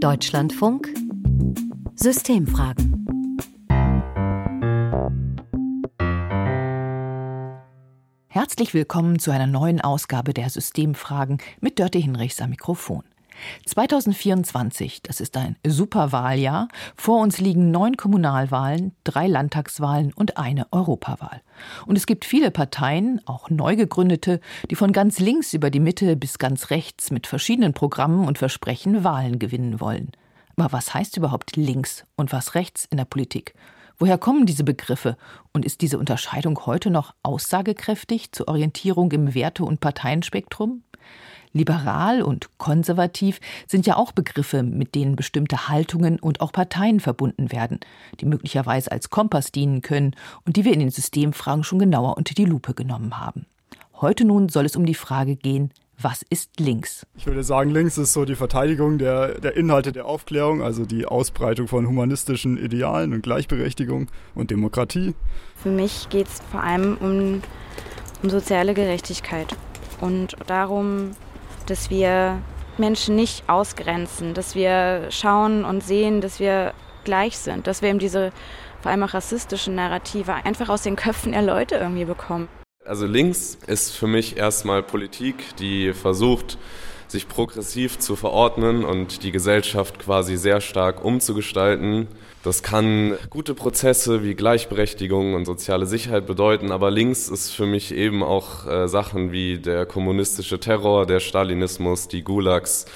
Deutschlandfunk Systemfragen. Herzlich willkommen zu einer neuen Ausgabe der Systemfragen mit Dörte Hinrichs am Mikrofon. 2024, das ist ein Superwahljahr. Vor uns liegen neun Kommunalwahlen, drei Landtagswahlen und eine Europawahl. Und es gibt viele Parteien, auch neu gegründete, die von ganz links über die Mitte bis ganz rechts mit verschiedenen Programmen und Versprechen Wahlen gewinnen wollen. Aber was heißt überhaupt links und was rechts in der Politik? Woher kommen diese Begriffe? Und ist diese Unterscheidung heute noch aussagekräftig zur Orientierung im Werte- und Parteienspektrum? Liberal und konservativ sind ja auch Begriffe, mit denen bestimmte Haltungen und auch Parteien verbunden werden, die möglicherweise als Kompass dienen können und die wir in den Systemfragen schon genauer unter die Lupe genommen haben. Heute nun soll es um die Frage gehen, was ist links? Ich würde sagen, links ist so die Verteidigung der, der Inhalte der Aufklärung, also die Ausbreitung von humanistischen Idealen und Gleichberechtigung und Demokratie. Für mich geht es vor allem um, um soziale Gerechtigkeit und darum, dass wir Menschen nicht ausgrenzen, dass wir schauen und sehen, dass wir gleich sind, dass wir eben diese vor allem auch rassistischen Narrative einfach aus den Köpfen der Leute irgendwie bekommen. Also links ist für mich erstmal Politik, die versucht, sich progressiv zu verordnen und die Gesellschaft quasi sehr stark umzugestalten. Das kann gute Prozesse wie Gleichberechtigung und soziale Sicherheit bedeuten, aber links ist für mich eben auch äh, Sachen wie der kommunistische Terror, der Stalinismus, die Gulags.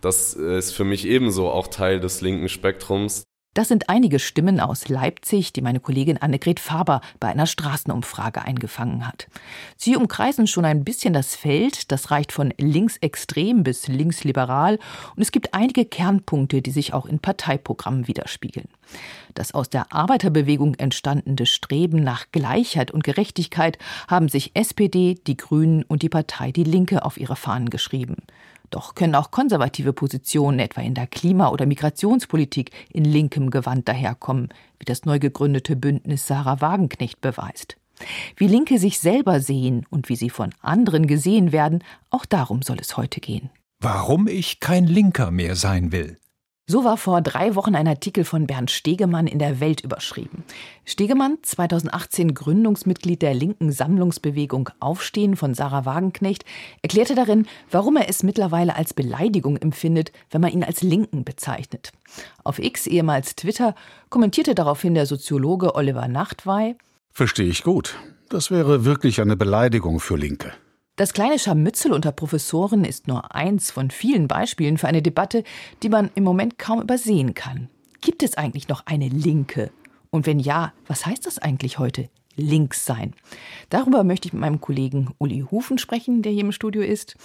Das ist für mich ebenso auch Teil des linken Spektrums. Das sind einige Stimmen aus Leipzig, die meine Kollegin Annegret Faber bei einer Straßenumfrage eingefangen hat. Sie umkreisen schon ein bisschen das Feld, das reicht von linksextrem bis linksliberal, und es gibt einige Kernpunkte, die sich auch in Parteiprogrammen widerspiegeln. Das aus der Arbeiterbewegung entstandene Streben nach Gleichheit und Gerechtigkeit haben sich SPD, die Grünen und die Partei Die Linke auf ihre Fahnen geschrieben. Doch können auch konservative Positionen, etwa in der Klima- oder Migrationspolitik, in linkem Gewand daherkommen, wie das neu gegründete Bündnis Sarah Wagenknecht beweist. Wie Linke sich selber sehen und wie sie von anderen gesehen werden, auch darum soll es heute gehen. Warum ich kein Linker mehr sein will. So war vor drei Wochen ein Artikel von Bernd Stegemann in der Welt überschrieben. Stegemann, 2018 Gründungsmitglied der linken Sammlungsbewegung Aufstehen von Sarah Wagenknecht, erklärte darin, warum er es mittlerweile als Beleidigung empfindet, wenn man ihn als Linken bezeichnet. Auf X, ehemals Twitter, kommentierte daraufhin der Soziologe Oliver Nachtwey, Verstehe ich gut. Das wäre wirklich eine Beleidigung für Linke. Das kleine Scharmützel unter Professoren ist nur eins von vielen Beispielen für eine Debatte, die man im Moment kaum übersehen kann. Gibt es eigentlich noch eine Linke? Und wenn ja, was heißt das eigentlich heute? Links sein. Darüber möchte ich mit meinem Kollegen Uli Hufen sprechen, der hier im Studio ist.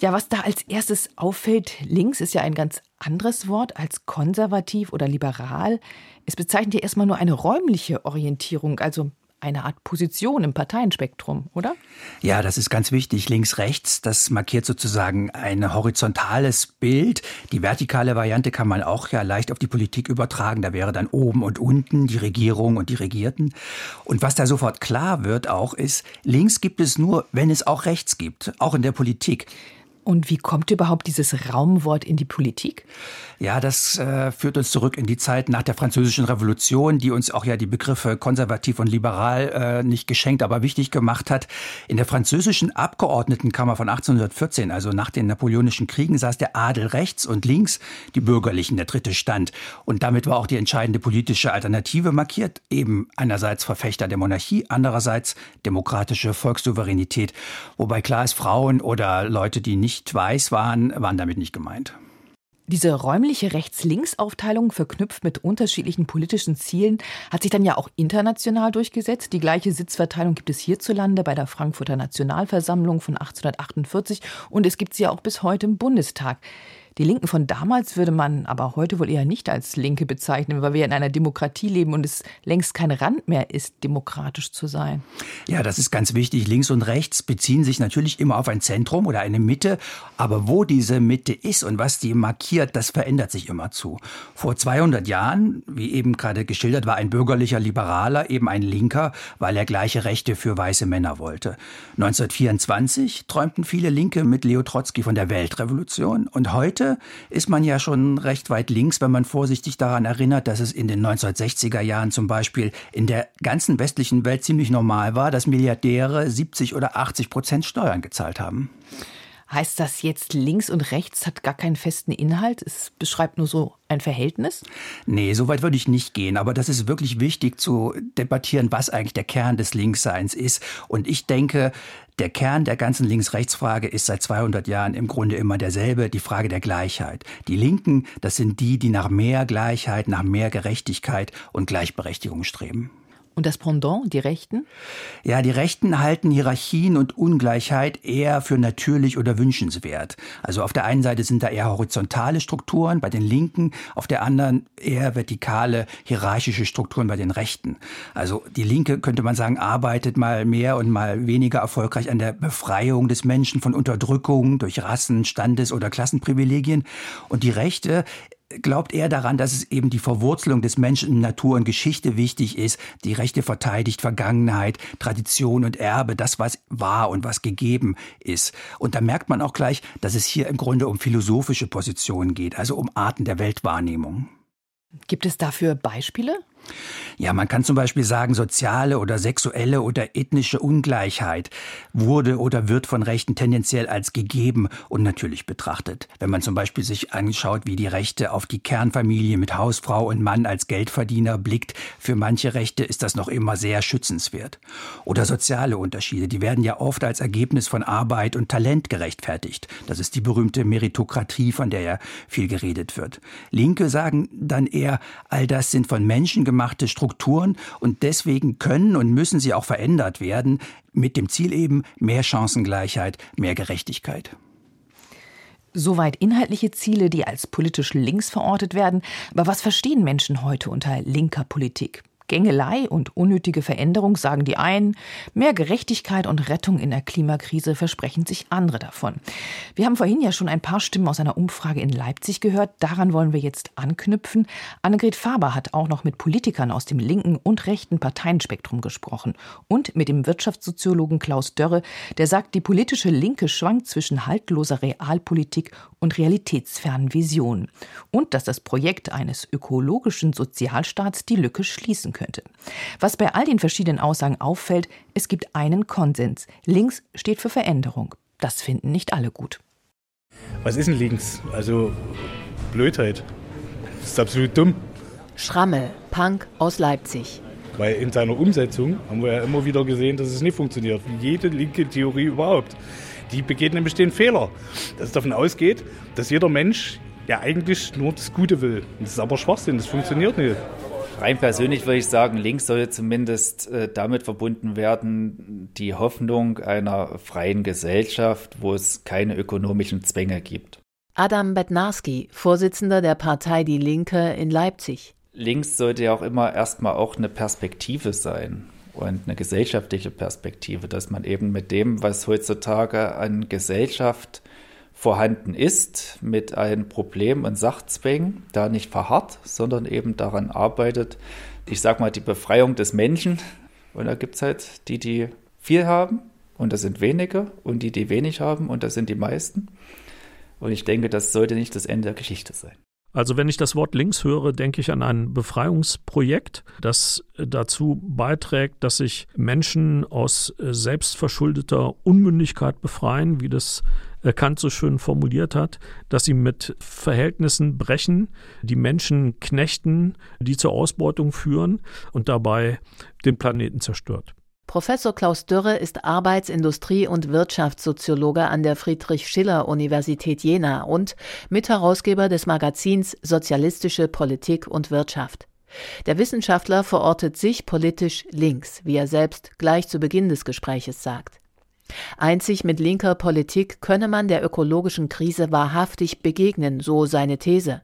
Ja, was da als erstes auffällt, links ist ja ein ganz anderes Wort als konservativ oder liberal. Es bezeichnet ja erstmal nur eine räumliche Orientierung, also eine Art Position im Parteienspektrum, oder? Ja, das ist ganz wichtig. Links, rechts, das markiert sozusagen ein horizontales Bild. Die vertikale Variante kann man auch ja leicht auf die Politik übertragen. Da wäre dann oben und unten die Regierung und die Regierten. Und was da sofort klar wird auch ist, links gibt es nur, wenn es auch rechts gibt, auch in der Politik. Und wie kommt überhaupt dieses Raumwort in die Politik? Ja, das äh, führt uns zurück in die Zeit nach der Französischen Revolution, die uns auch ja die Begriffe konservativ und liberal äh, nicht geschenkt, aber wichtig gemacht hat. In der französischen Abgeordnetenkammer von 1814, also nach den Napoleonischen Kriegen, saß der Adel rechts und links, die Bürgerlichen, der dritte Stand. Und damit war auch die entscheidende politische Alternative markiert, eben einerseits Verfechter der Monarchie, andererseits demokratische Volkssouveränität. Wobei klar ist, Frauen oder Leute, die nicht nicht weiß waren, waren damit nicht gemeint. Diese räumliche Rechts-Links-Aufteilung, verknüpft mit unterschiedlichen politischen Zielen, hat sich dann ja auch international durchgesetzt. Die gleiche Sitzverteilung gibt es hierzulande bei der Frankfurter Nationalversammlung von 1848 und es gibt sie ja auch bis heute im Bundestag. Die Linken von damals würde man aber heute wohl eher nicht als Linke bezeichnen, weil wir in einer Demokratie leben und es längst kein Rand mehr ist, demokratisch zu sein. Ja, das ist ganz wichtig. Links und rechts beziehen sich natürlich immer auf ein Zentrum oder eine Mitte. Aber wo diese Mitte ist und was die markiert, das verändert sich immer zu. Vor 200 Jahren, wie eben gerade geschildert, war ein bürgerlicher Liberaler eben ein Linker, weil er gleiche Rechte für weiße Männer wollte. 1924 träumten viele Linke mit Leo Trotzki von der Weltrevolution und heute Ist man ja schon recht weit links, wenn man vorsichtig daran erinnert, dass es in den 1960er Jahren zum Beispiel in der ganzen westlichen Welt ziemlich normal war, dass Milliardäre 70 oder 80 Prozent Steuern gezahlt haben. Heißt das jetzt links und rechts hat gar keinen festen Inhalt? Es beschreibt nur so ein Verhältnis? Nee, so weit würde ich nicht gehen. Aber das ist wirklich wichtig zu debattieren, was eigentlich der Kern des Linksseins ist. Und ich denke, der Kern der ganzen Links-Rechts-Frage ist seit 200 Jahren im Grunde immer derselbe, die Frage der Gleichheit. Die Linken, das sind die, die nach mehr Gleichheit, nach mehr Gerechtigkeit und Gleichberechtigung streben. Und das Pendant, die Rechten? Ja, die Rechten halten Hierarchien und Ungleichheit eher für natürlich oder wünschenswert. Also auf der einen Seite sind da eher horizontale Strukturen bei den Linken, auf der anderen eher vertikale, hierarchische Strukturen bei den Rechten. Also die Linke, könnte man sagen, arbeitet mal mehr und mal weniger erfolgreich an der Befreiung des Menschen von Unterdrückung durch Rassen, Standes- oder Klassenprivilegien. Und die Rechte glaubt er daran, dass es eben die Verwurzelung des Menschen in Natur und Geschichte wichtig ist. Die Rechte verteidigt Vergangenheit, Tradition und Erbe, das, was war und was gegeben ist. Und da merkt man auch gleich, dass es hier im Grunde um philosophische Positionen geht, also um Arten der Weltwahrnehmung. Gibt es dafür Beispiele? Ja, man kann zum Beispiel sagen, soziale oder sexuelle oder ethnische Ungleichheit wurde oder wird von Rechten tendenziell als gegeben und natürlich betrachtet. Wenn man zum Beispiel sich anschaut, wie die Rechte auf die Kernfamilie mit Hausfrau und Mann als Geldverdiener blickt, für manche Rechte ist das noch immer sehr schützenswert. Oder soziale Unterschiede, die werden ja oft als Ergebnis von Arbeit und Talent gerechtfertigt. Das ist die berühmte Meritokratie, von der ja viel geredet wird. Linke sagen dann eher, all das sind von Menschen menschengemachte Strukturen und deswegen können und müssen sie auch verändert werden, mit dem Ziel eben mehr Chancengleichheit, mehr Gerechtigkeit. Soweit inhaltliche Ziele, die als politisch links verortet werden. Aber was verstehen Menschen heute unter linker Politik? Gängelei und unnötige Veränderung sagen die einen, mehr Gerechtigkeit und Rettung in der Klimakrise versprechen sich andere davon. Wir haben vorhin ja schon ein paar Stimmen aus einer Umfrage in Leipzig gehört, daran wollen wir jetzt anknüpfen. Annegret Faber hat auch noch mit Politikern aus dem linken und rechten Parteienspektrum gesprochen und mit dem Wirtschaftssoziologen Klaus Dörre, der sagt, die politische Linke schwankt zwischen haltloser Realpolitik und realitätsfernen Visionen und dass das Projekt eines ökologischen Sozialstaats die Lücke schließen könnte. Was bei all den verschiedenen Aussagen auffällt, es gibt einen Konsens. Links steht für Veränderung. Das finden nicht alle gut. Was ist denn links? Also Blödheit. Das ist absolut dumm. Schrammel, Punk aus Leipzig. Weil in seiner Umsetzung haben wir ja immer wieder gesehen, dass es nicht funktioniert. Wie jede linke Theorie überhaupt. Die begeht nämlich den Fehler, dass es davon ausgeht, dass jeder Mensch ja eigentlich nur das Gute will. Das ist aber Schwachsinn, das funktioniert nicht. Rein persönlich würde ich sagen, links soll zumindest äh, damit verbunden werden, die Hoffnung einer freien Gesellschaft, wo es keine ökonomischen Zwänge gibt. Adam Bednarski, Vorsitzender der Partei Die Linke in Leipzig. Links sollte ja auch immer erstmal auch eine Perspektive sein und eine gesellschaftliche Perspektive, dass man eben mit dem, was heutzutage an Gesellschaft vorhanden ist, mit einem Problem und Sachzwängen da nicht verharrt, sondern eben daran arbeitet, ich sag mal, die Befreiung des Menschen. Und da gibt es halt die, die viel haben und das sind wenige und die, die wenig haben und das sind die meisten. Und ich denke, das sollte nicht das Ende der Geschichte sein. Also wenn ich das Wort links höre, denke ich an ein Befreiungsprojekt, das dazu beiträgt, dass sich Menschen aus selbstverschuldeter Unmündigkeit befreien, wie das Kant so schön formuliert hat, dass sie mit Verhältnissen brechen, die Menschen knechten, die zur Ausbeutung führen und dabei den Planeten zerstört. Professor Klaus Dürre ist Arbeits-, Industrie- und Wirtschaftssoziologe an der Friedrich-Schiller-Universität Jena und Mitherausgeber des Magazins Sozialistische Politik und Wirtschaft. Der Wissenschaftler verortet sich politisch links, wie er selbst gleich zu Beginn des Gespräches sagt. Einzig mit linker Politik könne man der ökologischen Krise wahrhaftig begegnen, so seine These.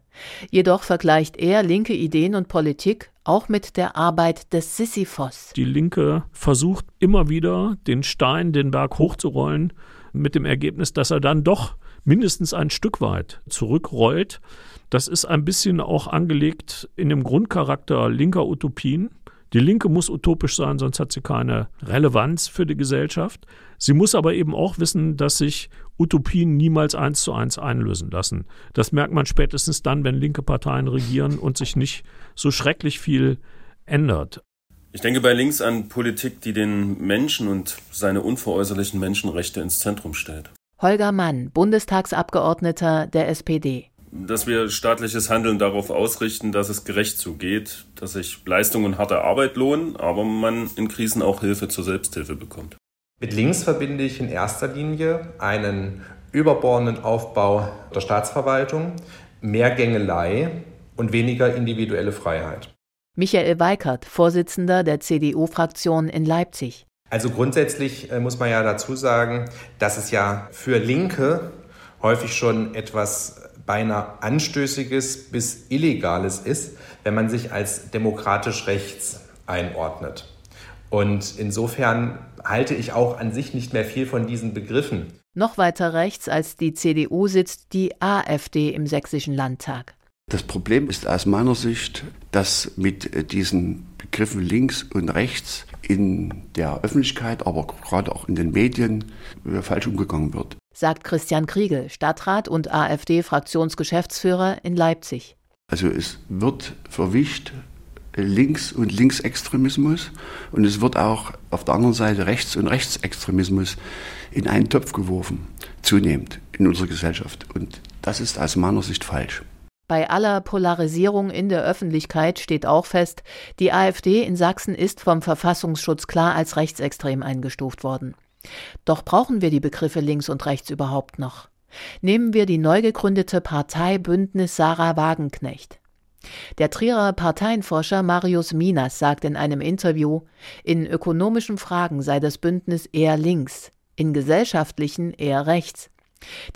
Jedoch vergleicht er linke Ideen und Politik auch mit der Arbeit des Sisyphos. Die Linke versucht immer wieder, den Stein den Berg hochzurollen, mit dem Ergebnis, dass er dann doch mindestens ein Stück weit zurückrollt. Das ist ein bisschen auch angelegt in dem Grundcharakter linker Utopien, Die Linke muss utopisch sein, sonst hat sie keine Relevanz für die Gesellschaft. Sie muss aber eben auch wissen, dass sich Utopien niemals eins zu eins einlösen lassen. Das merkt man spätestens dann, wenn linke Parteien regieren und sich nicht so schrecklich viel ändert. Ich denke bei links an Politik, die den Menschen und seine unveräußerlichen Menschenrechte ins Zentrum stellt. Holger Mann, Bundestagsabgeordneter der SPD dass wir staatliches Handeln darauf ausrichten, dass es gerecht zugeht, dass sich Leistung und harte Arbeit lohnen, aber man in Krisen auch Hilfe zur Selbsthilfe bekommt. Mit links verbinde ich in erster Linie einen überbordenden Aufbau der Staatsverwaltung, mehr Gängelei und weniger individuelle Freiheit. Michael Weikert, Vorsitzender der CDU-Fraktion in Leipzig. Also grundsätzlich äh, muss man ja dazu sagen, dass es ja für Linke häufig schon etwas beinahe anstößiges bis illegales ist, wenn man sich als demokratisch rechts einordnet. Und insofern halte ich auch an sich nicht mehr viel von diesen Begriffen. Noch weiter rechts als die CDU sitzt die AfD im sächsischen Landtag. Das Problem ist aus meiner Sicht, dass mit diesen Begriffen links und rechts in der Öffentlichkeit, aber gerade auch in den Medien falsch umgegangen wird sagt Christian Kriegel, Stadtrat und AfD-Fraktionsgeschäftsführer in Leipzig. Also es wird verwischt Links- und Linksextremismus und es wird auch auf der anderen Seite Rechts- und Rechtsextremismus in einen Topf geworfen, zunehmend in unserer Gesellschaft. Und das ist aus meiner Sicht falsch. Bei aller Polarisierung in der Öffentlichkeit steht auch fest, die AfD in Sachsen ist vom Verfassungsschutz klar als rechtsextrem eingestuft worden. Doch brauchen wir die Begriffe links und rechts überhaupt noch? Nehmen wir die neu gegründete Partei Bündnis Sarah Wagenknecht. Der Trierer Parteienforscher Marius Minas sagt in einem Interview, in ökonomischen Fragen sei das Bündnis eher links, in gesellschaftlichen eher rechts.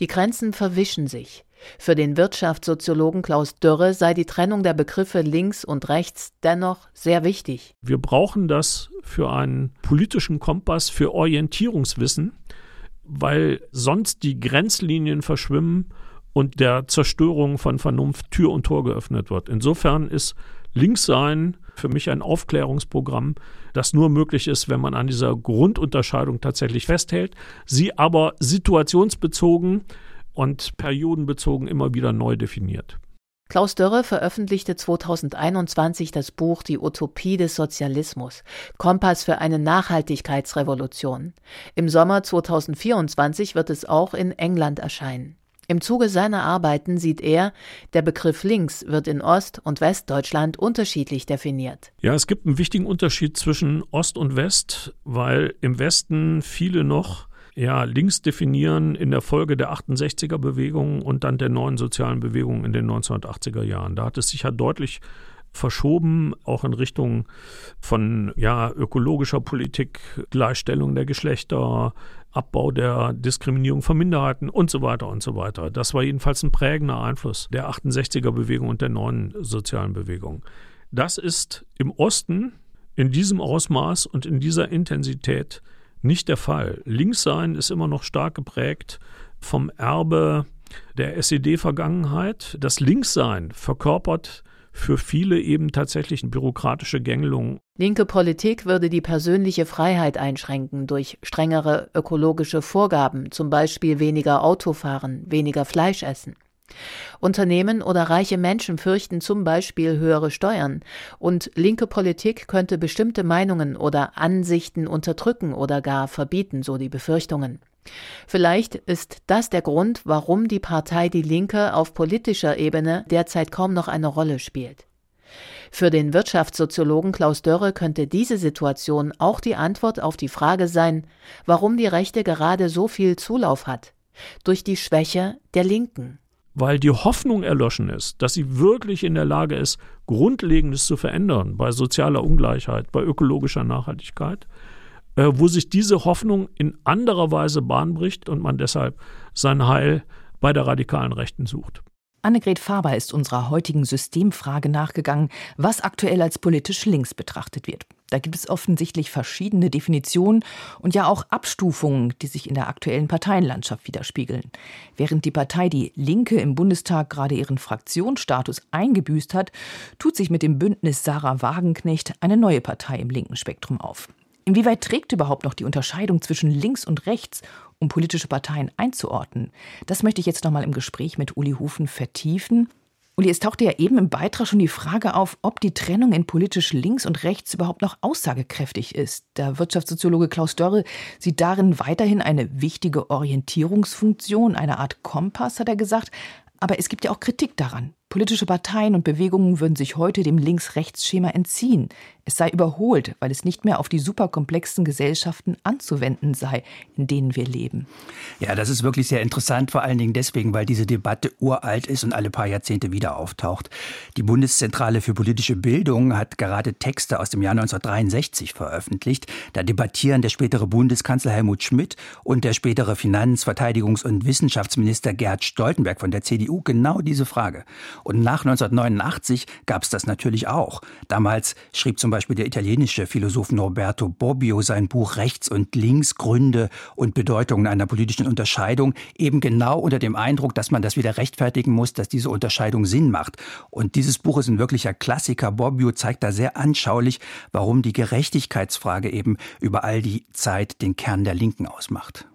Die Grenzen verwischen sich. Für den Wirtschaftssoziologen Klaus Dörre sei die Trennung der Begriffe links und rechts dennoch sehr wichtig. Wir brauchen das für einen politischen Kompass, für Orientierungswissen, weil sonst die Grenzlinien verschwimmen und der Zerstörung von Vernunft Tür und Tor geöffnet wird. Insofern ist Linkssein für mich ein Aufklärungsprogramm, das nur möglich ist, wenn man an dieser Grundunterscheidung tatsächlich festhält, sie aber situationsbezogen und periodenbezogen immer wieder neu definiert. Klaus Dörre veröffentlichte 2021 das Buch Die Utopie des Sozialismus, Kompass für eine Nachhaltigkeitsrevolution. Im Sommer 2024 wird es auch in England erscheinen. Im Zuge seiner Arbeiten sieht er, der Begriff links wird in Ost- und Westdeutschland unterschiedlich definiert. Ja, es gibt einen wichtigen Unterschied zwischen Ost und West, weil im Westen viele noch ja, links definieren in der Folge der 68er Bewegung und dann der neuen sozialen Bewegung in den 1980er Jahren. Da hat es sich ja deutlich verschoben, auch in Richtung von ja, ökologischer Politik, Gleichstellung der Geschlechter, Abbau der Diskriminierung von Minderheiten und so weiter und so weiter. Das war jedenfalls ein prägender Einfluss der 68er Bewegung und der neuen sozialen Bewegung. Das ist im Osten in diesem Ausmaß und in dieser Intensität nicht der Fall. Linkssein ist immer noch stark geprägt vom Erbe der SED-Vergangenheit. Das Linkssein verkörpert für viele eben tatsächlich bürokratische Gängelung. Linke Politik würde die persönliche Freiheit einschränken durch strengere ökologische Vorgaben, zum Beispiel weniger Autofahren, weniger Fleisch essen. Unternehmen oder reiche Menschen fürchten zum Beispiel höhere Steuern, und linke Politik könnte bestimmte Meinungen oder Ansichten unterdrücken oder gar verbieten, so die Befürchtungen. Vielleicht ist das der Grund, warum die Partei Die Linke auf politischer Ebene derzeit kaum noch eine Rolle spielt. Für den Wirtschaftssoziologen Klaus Dörre könnte diese Situation auch die Antwort auf die Frage sein, warum die Rechte gerade so viel Zulauf hat. Durch die Schwäche der Linken weil die Hoffnung erloschen ist, dass sie wirklich in der Lage ist, Grundlegendes zu verändern bei sozialer Ungleichheit, bei ökologischer Nachhaltigkeit, äh, wo sich diese Hoffnung in anderer Weise Bahn bricht und man deshalb sein Heil bei der radikalen Rechten sucht. Annegret Faber ist unserer heutigen Systemfrage nachgegangen, was aktuell als politisch links betrachtet wird. Da gibt es offensichtlich verschiedene Definitionen und ja auch Abstufungen, die sich in der aktuellen Parteienlandschaft widerspiegeln. Während die Partei Die Linke im Bundestag gerade ihren Fraktionsstatus eingebüßt hat, tut sich mit dem Bündnis Sarah Wagenknecht eine neue Partei im linken Spektrum auf. Inwieweit trägt überhaupt noch die Unterscheidung zwischen links und rechts, um politische Parteien einzuordnen? Das möchte ich jetzt noch mal im Gespräch mit Uli Hufen vertiefen. Uli, es tauchte ja eben im Beitrag schon die Frage auf, ob die Trennung in politisch links und rechts überhaupt noch aussagekräftig ist. Der Wirtschaftssoziologe Klaus Dörre sieht darin weiterhin eine wichtige Orientierungsfunktion, eine Art Kompass, hat er gesagt. Aber es gibt ja auch Kritik daran. Politische Parteien und Bewegungen würden sich heute dem Links-Rechts-Schema entziehen. Es sei überholt, weil es nicht mehr auf die superkomplexen Gesellschaften anzuwenden sei, in denen wir leben. Ja, das ist wirklich sehr interessant, vor allen Dingen deswegen, weil diese Debatte uralt ist und alle paar Jahrzehnte wieder auftaucht. Die Bundeszentrale für politische Bildung hat gerade Texte aus dem Jahr 1963 veröffentlicht. Da debattieren der spätere Bundeskanzler Helmut Schmidt und der spätere Finanz-, Verteidigungs- und Wissenschaftsminister Gerd Stoltenberg von der CDU genau diese Frage. Und nach 1989 gab es das natürlich auch. Damals schrieb zum Beispiel der italienische Philosoph Norberto Bobbio sein Buch Rechts und Links, Gründe und Bedeutungen einer politischen Unterscheidung eben genau unter dem Eindruck, dass man das wieder rechtfertigen muss, dass diese Unterscheidung Sinn macht. Und dieses Buch ist ein wirklicher Klassiker. Bobbio zeigt da sehr anschaulich, warum die Gerechtigkeitsfrage eben über all die Zeit den Kern der Linken ausmacht.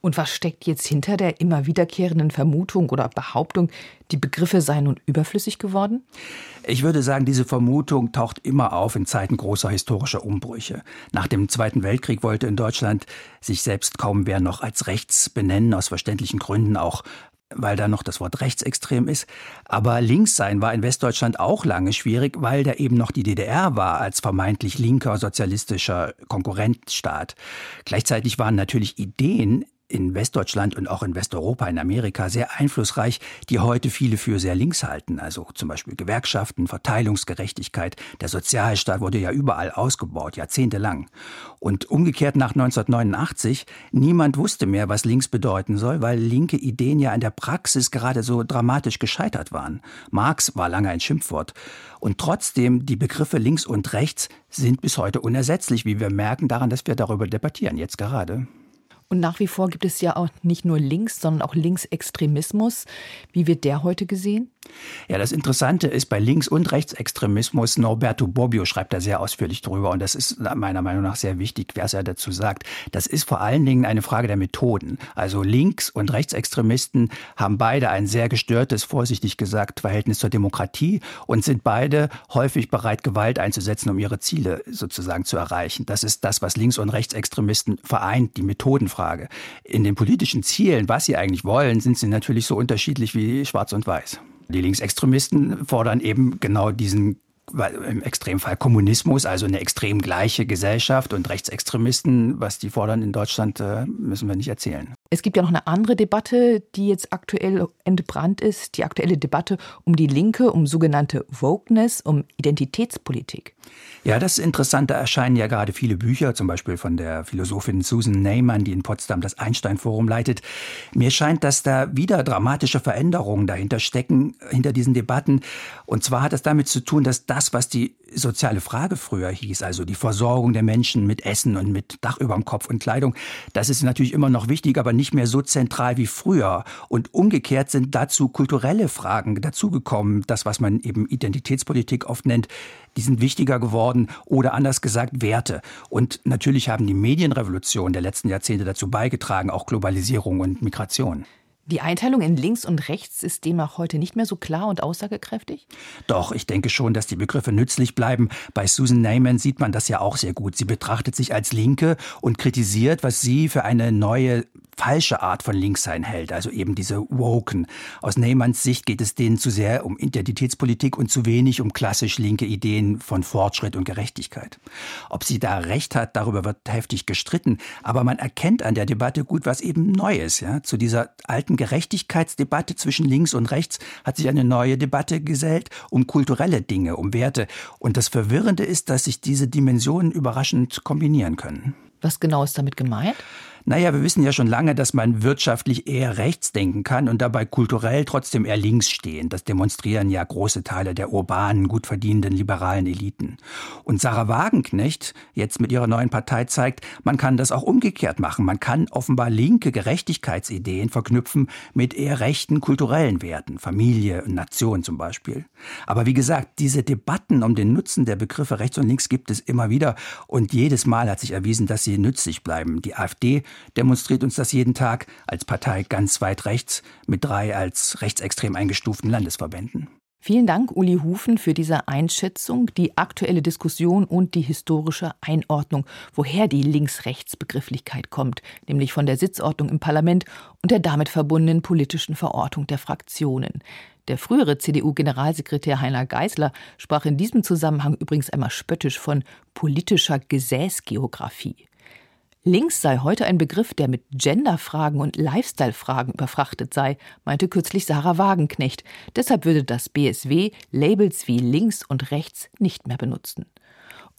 Und was steckt jetzt hinter der immer wiederkehrenden Vermutung oder Behauptung, die Begriffe seien nun überflüssig geworden? Ich würde sagen, diese Vermutung taucht immer auf in Zeiten großer historischer Umbrüche. Nach dem Zweiten Weltkrieg wollte in Deutschland sich selbst kaum wer noch als rechts benennen, aus verständlichen Gründen auch weil da noch das Wort rechtsextrem ist. Aber links sein war in Westdeutschland auch lange schwierig, weil da eben noch die DDR war als vermeintlich linker sozialistischer Konkurrentstaat. Gleichzeitig waren natürlich Ideen in Westdeutschland und auch in Westeuropa, in Amerika sehr einflussreich, die heute viele für sehr links halten. Also zum Beispiel Gewerkschaften, Verteilungsgerechtigkeit. Der Sozialstaat wurde ja überall ausgebaut, jahrzehntelang. Und umgekehrt nach 1989, niemand wusste mehr, was links bedeuten soll, weil linke Ideen ja in der Praxis gerade so dramatisch gescheitert waren. Marx war lange ein Schimpfwort. Und trotzdem, die Begriffe links und rechts sind bis heute unersetzlich, wie wir merken daran, dass wir darüber debattieren, jetzt gerade. Und nach wie vor gibt es ja auch nicht nur Links, sondern auch Linksextremismus. Wie wird der heute gesehen? Ja, das Interessante ist, bei Links- und Rechtsextremismus, Norberto Bobbio schreibt da sehr ausführlich drüber und das ist meiner Meinung nach sehr wichtig, es ja dazu sagt. Das ist vor allen Dingen eine Frage der Methoden. Also Links- und Rechtsextremisten haben beide ein sehr gestörtes, vorsichtig gesagt, Verhältnis zur Demokratie und sind beide häufig bereit, Gewalt einzusetzen, um ihre Ziele sozusagen zu erreichen. Das ist das, was Links- und Rechtsextremisten vereint, die Methodenfrage. In den politischen Zielen, was sie eigentlich wollen, sind sie natürlich so unterschiedlich wie schwarz und weiß. Die Linksextremisten fordern eben genau diesen im Extremfall Kommunismus, also eine extrem gleiche Gesellschaft und Rechtsextremisten, was die fordern in Deutschland, äh, müssen wir nicht erzählen. Es gibt ja noch eine andere Debatte, die jetzt aktuell entbrannt ist, die aktuelle Debatte um die Linke, um sogenannte Wokeness, um Identitätspolitik. Ja, das ist interessant. Da erscheinen ja gerade viele Bücher, zum Beispiel von der Philosophin Susan Neyman, die in Potsdam das Einstein-Forum leitet. Mir scheint, dass da wieder dramatische Veränderungen dahinter stecken, hinter diesen Debatten. Und zwar hat es damit zu tun, dass das, was die soziale Frage früher hieß, also die Versorgung der Menschen mit Essen und mit Dach über dem Kopf und Kleidung, das ist natürlich immer noch wichtig, aber nicht mehr so zentral wie früher. Und umgekehrt sind dazu kulturelle Fragen dazugekommen, das, was man eben Identitätspolitik oft nennt, die sind wichtiger geworden oder anders gesagt Werte. Und natürlich haben die Medienrevolutionen der letzten Jahrzehnte dazu beigetragen, auch Globalisierung und Migration. Die Einteilung in links und rechts ist demnach heute nicht mehr so klar und aussagekräftig? Doch, ich denke schon, dass die Begriffe nützlich bleiben. Bei Susan Neyman sieht man das ja auch sehr gut. Sie betrachtet sich als Linke und kritisiert, was sie für eine neue falsche Art von Linkssein hält, also eben diese Woken. Aus Neymanns Sicht geht es denen zu sehr um Identitätspolitik und zu wenig um klassisch linke Ideen von Fortschritt und Gerechtigkeit. Ob sie da recht hat, darüber wird heftig gestritten, aber man erkennt an der Debatte gut was eben Neues. Ja? Zu dieser alten Gerechtigkeitsdebatte zwischen links und rechts hat sich eine neue Debatte gesellt um kulturelle Dinge, um Werte. Und das Verwirrende ist, dass sich diese Dimensionen überraschend kombinieren können. Was genau ist damit gemeint? Naja, wir wissen ja schon lange, dass man wirtschaftlich eher rechts denken kann und dabei kulturell trotzdem eher links stehen. Das demonstrieren ja große Teile der urbanen, gut verdienenden liberalen Eliten. Und Sarah Wagenknecht jetzt mit ihrer neuen Partei zeigt, man kann das auch umgekehrt machen. Man kann offenbar linke Gerechtigkeitsideen verknüpfen mit eher rechten kulturellen Werten, Familie und Nation zum Beispiel. Aber wie gesagt, diese Debatten um den Nutzen der Begriffe rechts und links gibt es immer wieder und jedes Mal hat sich erwiesen, dass sie nützlich bleiben. Die AfD demonstriert uns das jeden Tag als Partei ganz weit rechts mit drei als rechtsextrem eingestuften Landesverbänden. Vielen Dank, Uli Hufen, für diese Einschätzung, die aktuelle Diskussion und die historische Einordnung, woher die Links-Rechts-Begrifflichkeit kommt, nämlich von der Sitzordnung im Parlament und der damit verbundenen politischen Verortung der Fraktionen. Der frühere CDU-Generalsekretär Heiner Geisler sprach in diesem Zusammenhang übrigens einmal spöttisch von politischer Gesäßgeographie. Links sei heute ein Begriff, der mit Genderfragen und Lifestyle-Fragen überfrachtet sei, meinte kürzlich Sarah Wagenknecht. Deshalb würde das BSW Labels wie links und rechts nicht mehr benutzen.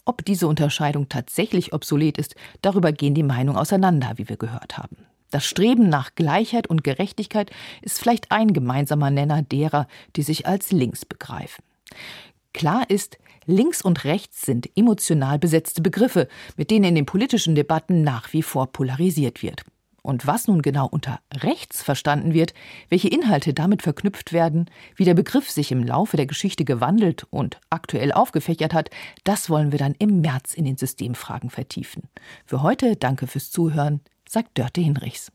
Ob diese Unterscheidung tatsächlich obsolet ist, darüber gehen die Meinungen auseinander, wie wir gehört haben. Das Streben nach Gleichheit und Gerechtigkeit ist vielleicht ein gemeinsamer Nenner derer, die sich als links begreifen. Klar ist, Links und rechts sind emotional besetzte Begriffe, mit denen in den politischen Debatten nach wie vor polarisiert wird. Und was nun genau unter rechts verstanden wird, welche Inhalte damit verknüpft werden, wie der Begriff sich im Laufe der Geschichte gewandelt und aktuell aufgefächert hat, das wollen wir dann im März in den Systemfragen vertiefen. Für heute danke fürs Zuhören, sagt Dörte Hinrichs.